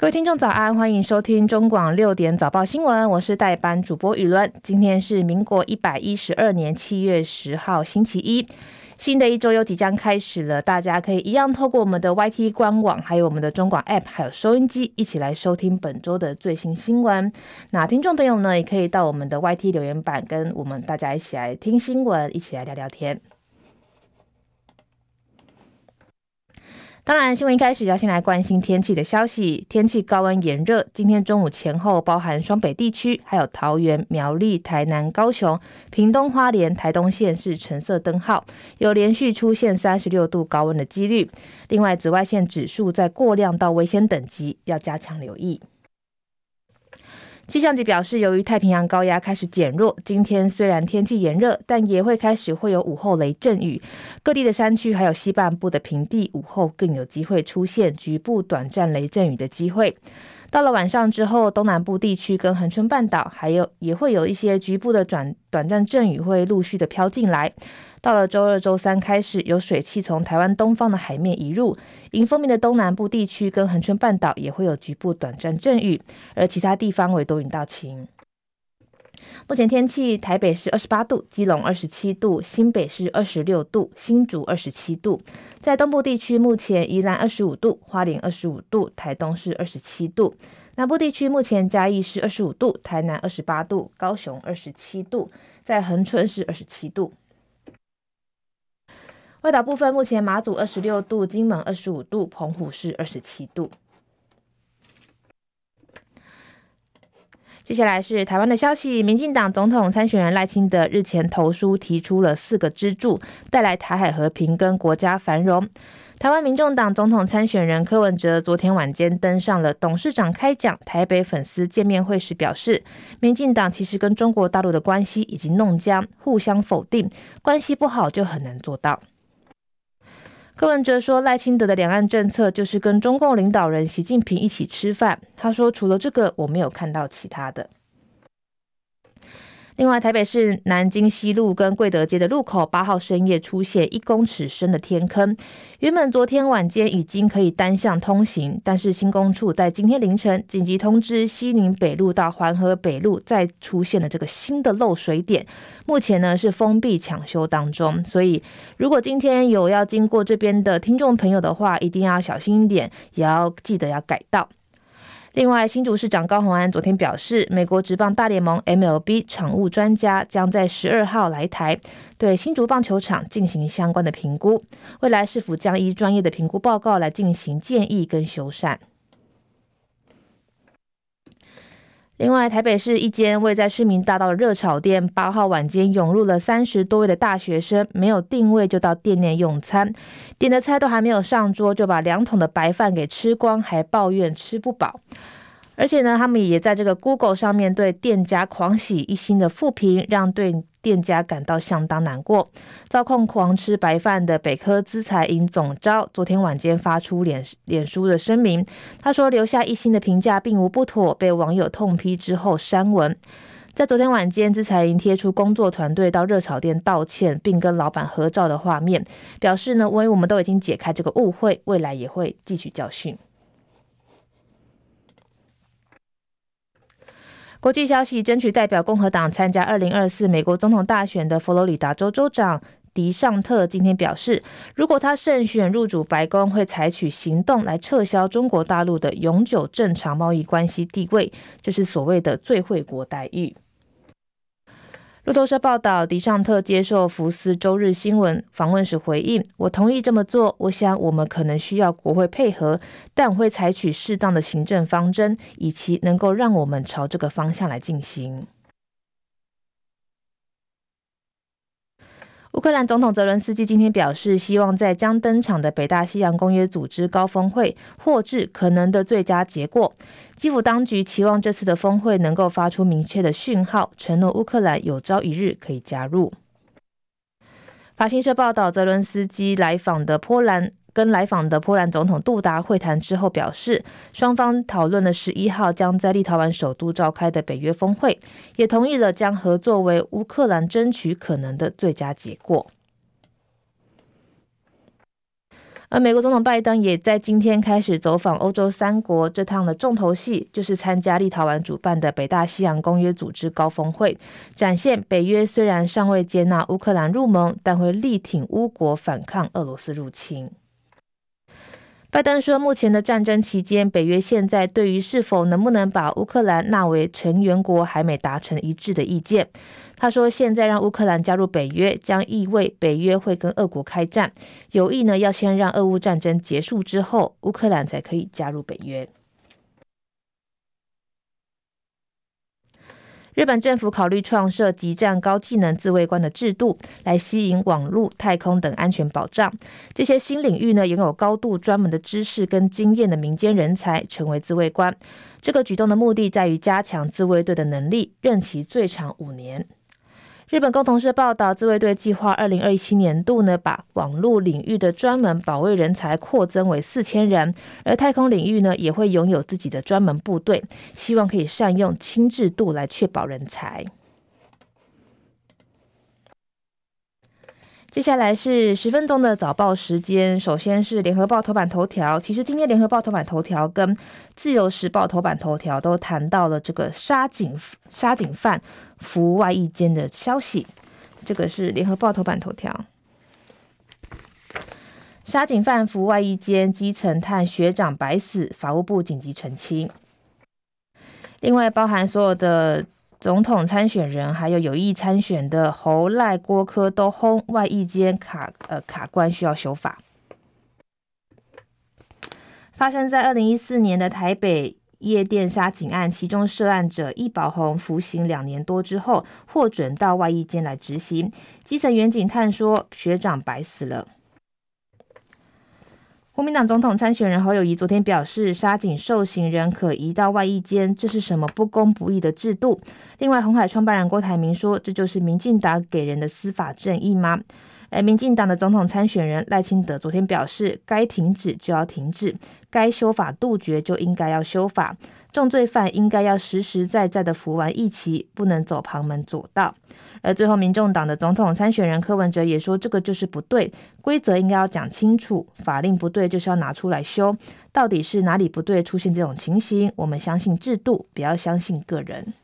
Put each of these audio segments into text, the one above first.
各位听众早安，欢迎收听中广六点早报新闻，我是代班主播宇伦。今天是民国一百一十二年七月十号，星期一，新的一周又即将开始了。大家可以一样透过我们的 YT 官网，还有我们的中广 App，还有收音机，一起来收听本周的最新新闻。那听众朋友呢，也可以到我们的 YT 留言板，跟我们大家一起来听新闻，一起来聊聊天。当然，新闻一开始要先来关心天气的消息。天气高温炎热，今天中午前后，包含双北地区，还有桃园、苗栗、台南、高雄、屏东、花莲、台东县是橙色灯号，有连续出现三十六度高温的几率。另外，紫外线指数在过量到危险等级，要加强留意。气象局表示，由于太平洋高压开始减弱，今天虽然天气炎热，但也会开始会有午后雷阵雨。各地的山区还有西半部的平地，午后更有机会出现局部短暂雷阵雨的机会。到了晚上之后，东南部地区跟恒春半岛，还有也会有一些局部的短短暂阵雨会陆续的飘进来。到了周二、周三开始，有水汽从台湾东方的海面移入，迎风面的东南部地区跟恒春半岛也会有局部短暂阵雨，而其他地方为多云到晴。目前天气：台北是二十八度，基隆二十七度，新北是二十六度，新竹二十七度。在东部地区，目前宜兰二十五度，花莲二十五度，台东是二十七度。南部地区目前嘉义是二十五度，台南二十八度，高雄二十七度，在恒春是二十七度。外岛部分，目前马祖二十六度，金门二十五度，澎湖是二十七度。接下来是台湾的消息，民进党总统参选人赖清德日前投书提出了四个支柱，带来台海和平跟国家繁荣。台湾民众党总统参选人柯文哲昨天晚间登上了董事长开讲台北粉丝见面会时表示，民进党其实跟中国大陆的关系已经弄僵，互相否定，关系不好就很难做到。柯文哲说，赖清德的两岸政策就是跟中共领导人习近平一起吃饭。他说，除了这个，我没有看到其他的。另外，台北市南京西路跟贵德街的路口，八号深夜出现一公尺深的天坑。原本昨天晚间已经可以单向通行，但是新工处在今天凌晨紧急通知西宁北路到环河北路再出现了这个新的漏水点，目前呢是封闭抢修当中。所以，如果今天有要经过这边的听众朋友的话，一定要小心一点，也要记得要改道。另外，新竹市长高虹安昨天表示，美国职棒大联盟 MLB 场务专家将在十二号来台，对新竹棒球场进行相关的评估，未来是否将依专业的评估报告来进行建议跟修缮。另外，台北市一间位在市民大道的热炒店，八号晚间涌入了三十多位的大学生，没有定位就到店内用餐，点的菜都还没有上桌，就把两桶的白饭给吃光，还抱怨吃不饱。而且呢，他们也在这个 Google 上面对店家狂喜一星的负评，让对店家感到相当难过。遭控狂吃白饭的北科资材营总招昨天晚间发出脸脸书的声明，他说留下一星的评价并无不妥，被网友痛批之后删文。在昨天晚间，资材营贴出工作团队到热炒店道歉，并跟老板合照的画面，表示呢，因为我们都已经解开这个误会，未来也会汲取教训。国际消息：争取代表共和党参加二零二四美国总统大选的佛罗里达州州长迪尚特今天表示，如果他胜选入主白宫，会采取行动来撤销中国大陆的永久正常贸易关系地位，这是所谓的最惠国待遇。路透社报道，迪尚特接受福斯周日新闻访问时回应：“我同意这么做。我想我们可能需要国会配合，但我会采取适当的行政方针，以期能够让我们朝这个方向来进行。”乌克兰总统泽伦斯基今天表示，希望在将登场的北大西洋公约组织高峰会获致可能的最佳结果。基辅当局期望这次的峰会能够发出明确的讯号，承诺乌克兰有朝一日可以加入。法新社报道，泽伦斯基来访的波兰。跟来访的波兰总统杜达会谈之后，表示双方讨论了十一号将在立陶宛首都召开的北约峰会，也同意了将合作为乌克兰争取可能的最佳结果。而美国总统拜登也在今天开始走访欧洲三国，这趟的重头戏就是参加立陶宛主办的北大西洋公约组织高峰会，展现北约虽然尚未接纳乌克兰入盟，但会力挺乌国反抗俄罗斯入侵。拜登说，目前的战争期间，北约现在对于是否能不能把乌克兰纳为成员国还没达成一致的意见。他说：“现在让乌克兰加入北约，将意味北约会跟俄国开战。有意呢，要先让俄乌战争结束之后，乌克兰才可以加入北约。”日本政府考虑创设集战高技能自卫官的制度，来吸引网络、太空等安全保障。这些新领域呢，拥有高度专门的知识跟经验的民间人才，成为自卫官。这个举动的目的在于加强自卫队的能力，任期最长五年。日本共同社报道，自卫队计划二零二七年度呢，把网络领域的专门保卫人才扩增为四千人，而太空领域呢，也会拥有自己的专门部队，希望可以善用轻制度来确保人才。接下来是十分钟的早报时间。首先是联合报头版头条。其实今天联合报头版头条跟自由时报头版头条都谈到了这个杀警杀警犯服外役间的消息。这个是联合报头版头条。杀警犯服外役间，基层探学长白死，法务部紧急澄清。另外包含所有的。总统参选人还有有意参选的侯赖郭科都轰外役间卡呃卡关需要修法。发生在二零一四年的台北夜店杀警案，其中涉案者易宝鸿服刑两年多之后获准到外役监来执行。基层员警探说学长白死了。国民党总统参选人侯友宜昨天表示，杀警受刑人可移到外役监，这是什么不公不义的制度？另外，红海创办人郭台铭说，这就是民进党给人的司法正义吗？而民进党的总统参选人赖清德昨天表示，该停止就要停止，该修法杜绝就应该要修法，重罪犯应该要实实在在的服完一期，不能走旁门左道。而最后，民众党的总统参选人柯文哲也说，这个就是不对，规则应该要讲清楚，法令不对就是要拿出来修。到底是哪里不对，出现这种情形？我们相信制度，不要相信个人。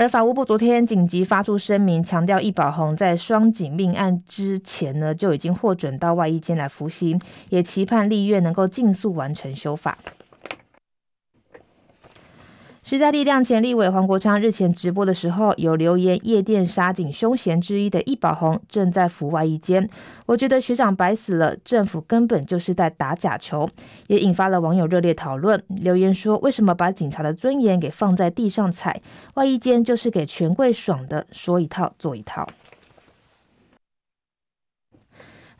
而法务部昨天紧急发出声明，强调易宝红在双井命案之前呢，就已经获准到外役监来服刑，也期盼立院能够尽速完成修法。时代力量前立委黄国昌日前直播的时候，有留言：夜店杀警凶嫌之一的易宝红正在服外役间。我觉得学长白死了，政府根本就是在打假球，也引发了网友热烈讨论。留言说：为什么把警察的尊严给放在地上踩？外衣间就是给权贵爽的，说一套做一套。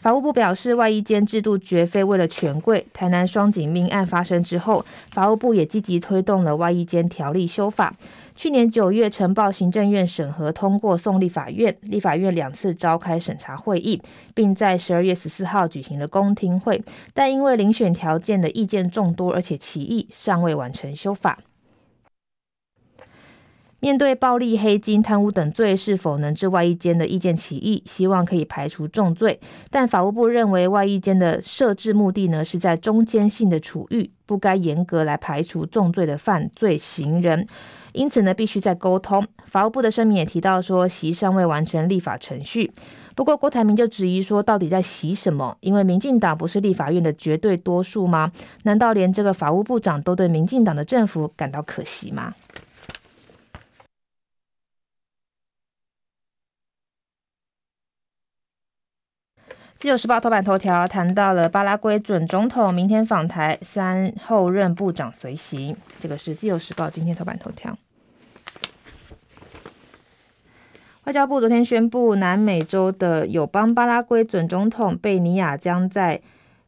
法务部表示，外役监制度绝非为了权贵。台南双警命案发生之后，法务部也积极推动了外役监条例修法。去年九月，呈报行政院审核通过，送立法院。立法院两次召开审查会议，并在十二月十四号举行了公听会，但因为遴选条件的意见众多，而且歧义，尚未完成修法。面对暴力、黑金、贪污等罪，是否能治外役监的意见歧义，希望可以排除重罪。但法务部认为，外役监的设置目的呢，是在中间性的处遇，不该严格来排除重罪的犯罪行人。因此呢，必须再沟通。法务部的声明也提到说，习尚未完成立法程序。不过郭台铭就质疑说，到底在习什么？因为民进党不是立法院的绝对多数吗？难道连这个法务部长都对民进党的政府感到可惜吗？自由时报头版头条谈到了巴拉圭准总统明天访台，三后任部长随行。这个是自由时报今天头版头条。外交部昨天宣布，南美洲的友邦巴拉圭准总统贝尼亚将在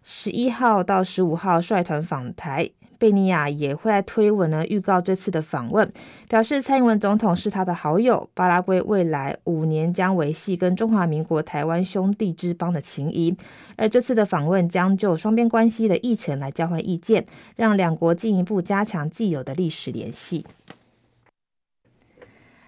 十一号到十五号率团访台。贝尼亚也会在推文呢预告这次的访问，表示蔡英文总统是他的好友，巴拉圭未来五年将维系跟中华民国台湾兄弟之邦的情谊，而这次的访问将就双边关系的议程来交换意见，让两国进一步加强既有的历史联系。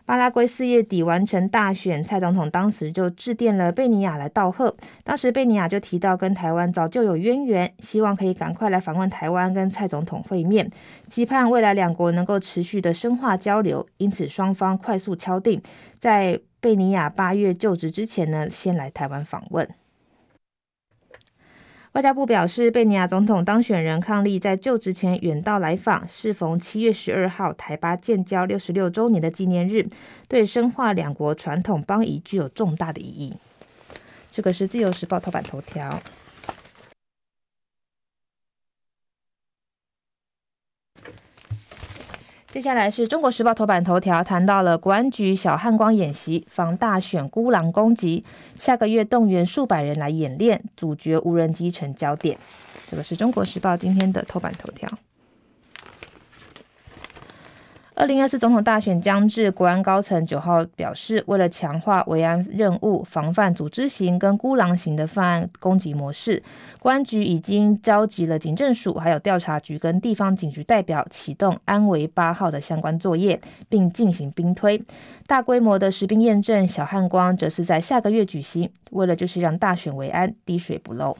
巴拉圭四月底完成大选，蔡总统当时就致电了贝尼亚来道贺。当时贝尼亚就提到跟台湾早就有渊源，希望可以赶快来访问台湾跟蔡总统会面，期盼未来两国能够持续的深化交流。因此双方快速敲定，在贝尼亚八月就职之前呢，先来台湾访问。外交部表示，贝尼亚总统当选人伉俪在就职前远道来访，适逢七月十二号台巴建交六十六周年的纪念日，对深化两国传统邦谊具有重大的意义。这个是自由时报头版头条。接下来是中国时报头版头条，谈到了国安局小汉光演习防大选孤狼攻击，下个月动员数百人来演练，主角无人机成焦点。这个是中国时报今天的头版头条。二零二四总统大选将至，国安高层九号表示，为了强化维安任务，防范组织型跟孤狼型的犯案攻击模式，国安局已经召集了警政署、还有调查局跟地方警局代表，启动安维八号的相关作业，并进行兵推。大规模的实兵验证，小汉光则是在下个月举行，为了就是让大选维安滴水不漏。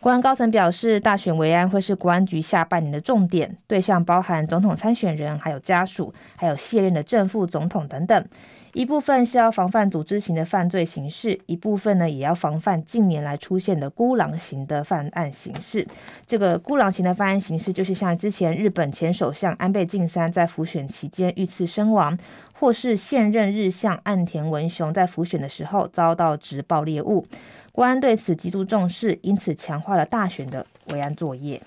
国安高层表示，大选维安会是国安局下半年的重点，对象包含总统参选人、还有家属、还有卸任的正副总统等等。一部分是要防范组织型的犯罪形式，一部分呢也要防范近年来出现的孤狼型的犯案形式。这个孤狼型的犯案形式，就是像之前日本前首相安倍晋三在浮选期间遇刺身亡，或是现任日相岸田文雄在浮选的时候遭到直爆猎物。国安对此极度重视，因此强化了大选的维安作业。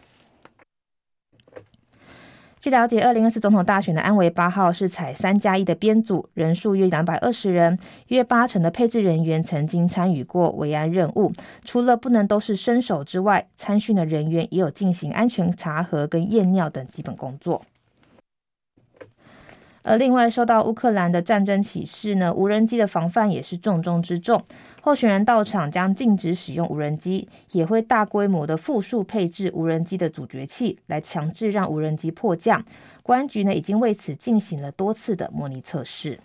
据了解，二零二四总统大选的安维八号是采三加一的编组，人数约两百二十人，约八成的配置人员曾经参与过维安任务。除了不能都是身手之外，参训的人员也有进行安全查核跟验尿等基本工作。而另外，受到乌克兰的战争启示呢，无人机的防范也是重中之重。候选人到场将禁止使用无人机，也会大规模的复数配置无人机的阻绝器，来强制让无人机迫降。公安局呢已经为此进行了多次的模拟测试。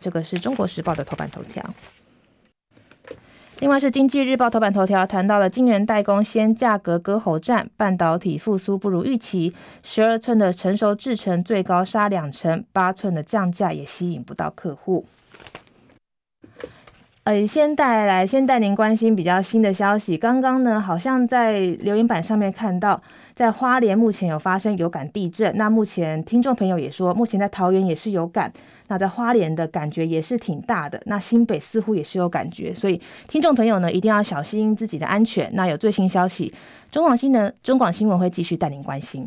这个是中国时报的头版头条。另外是经济日报头版头条谈到了晶圆代工先价格割喉战，半导体复苏不如预期，十二寸的成熟制程最高杀两成，八寸的降价也吸引不到客户。呃，先带来，先带您关心比较新的消息。刚刚呢，好像在留言板上面看到，在花莲目前有发生有感地震。那目前听众朋友也说，目前在桃园也是有感。那在花莲的感觉也是挺大的。那新北似乎也是有感觉，所以听众朋友呢，一定要小心自己的安全。那有最新消息，中广新闻中广新闻会继续带您关心，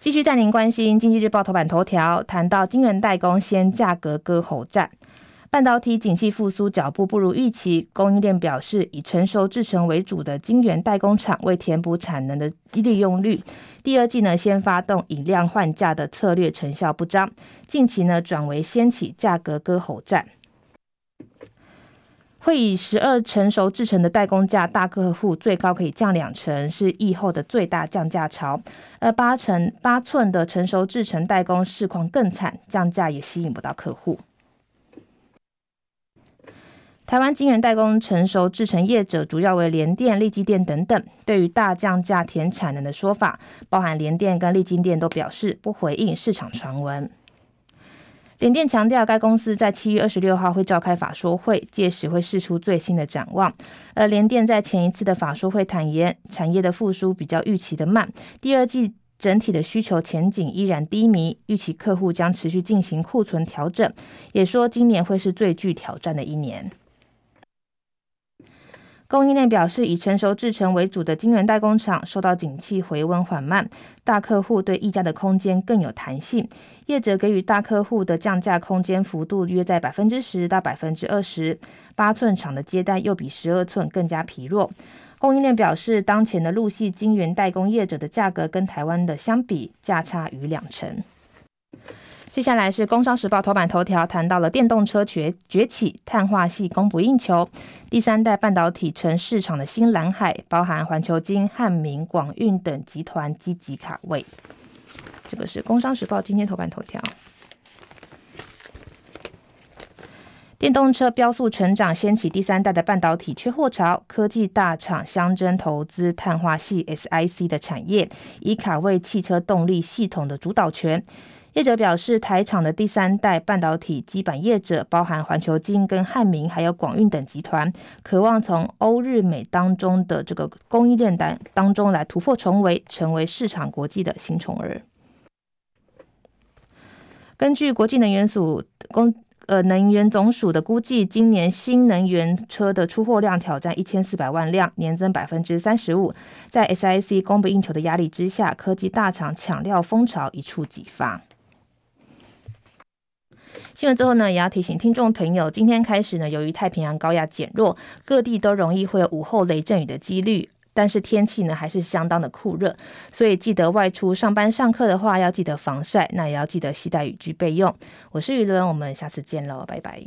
继续带您关心。经济日报头版头条谈到金源代工先价格割喉战。半导体景气复苏脚步不如预期，供应链表示，以成熟制程为主的晶圆代工厂为填补产能的利用率，第二季呢先发动以量换价的策略成效不彰，近期呢转为掀起价格割喉战，会以十二成熟制程的代工价大客户最高可以降两成，是疫后的最大降价潮，而八成八寸的成熟制程代工市况更惨，降价也吸引不到客户。台湾晶圆代工成熟制程业者主要为联电、力积电等等。对于大降价填产能的说法，包含联电跟力积电都表示不回应市场传闻。联电强调，该公司在七月二十六号会召开法说会，届时会释出最新的展望。而联电在前一次的法说会坦言，产业的复苏比较预期的慢，第二季整体的需求前景依然低迷，预期客户将持续进行库存调整，也说今年会是最具挑战的一年。供应链表示，以成熟制程为主的晶圆代工厂受到景气回温缓慢，大客户对议价的空间更有弹性。业者给予大客户的降价空间幅度约在百分之十到百分之二十。八寸厂的接单又比十二寸更加疲弱。供应链表示，当前的陆系晶圆代工业者的价格跟台湾的相比，价差逾两成。接下来是《工商时报》头版头条，谈到了电动车崛崛起，碳化系供不应求，第三代半导体成市场的新蓝海，包含环球金、汉明、广运等集团积极卡位。这个是《工商时报》今天头版头条。电动车飙速成长，掀起第三代的半导体缺货潮。科技大厂相争投资碳化系 SiC 的产业，以卡位汽车动力系统的主导权。业者表示，台厂的第三代半导体基板业者，包含环球晶、跟汉明，还有广运等集团，渴望从欧日美当中的这个供应链当当中来突破重围，成为市场国际的新宠儿。根据国际能源署公。呃，能源总署的估计，今年新能源车的出货量挑战一千四百万辆，年增百分之三十五。在 SiC 供不应求的压力之下，科技大厂抢料风潮一触即发。新闻之后呢，也要提醒听众朋友，今天开始呢，由于太平洋高压减弱，各地都容易会有午后雷阵雨的几率。但是天气呢还是相当的酷热，所以记得外出上班上课的话要记得防晒，那也要记得携带雨具备用。我是于伦，我们下次见喽，拜拜。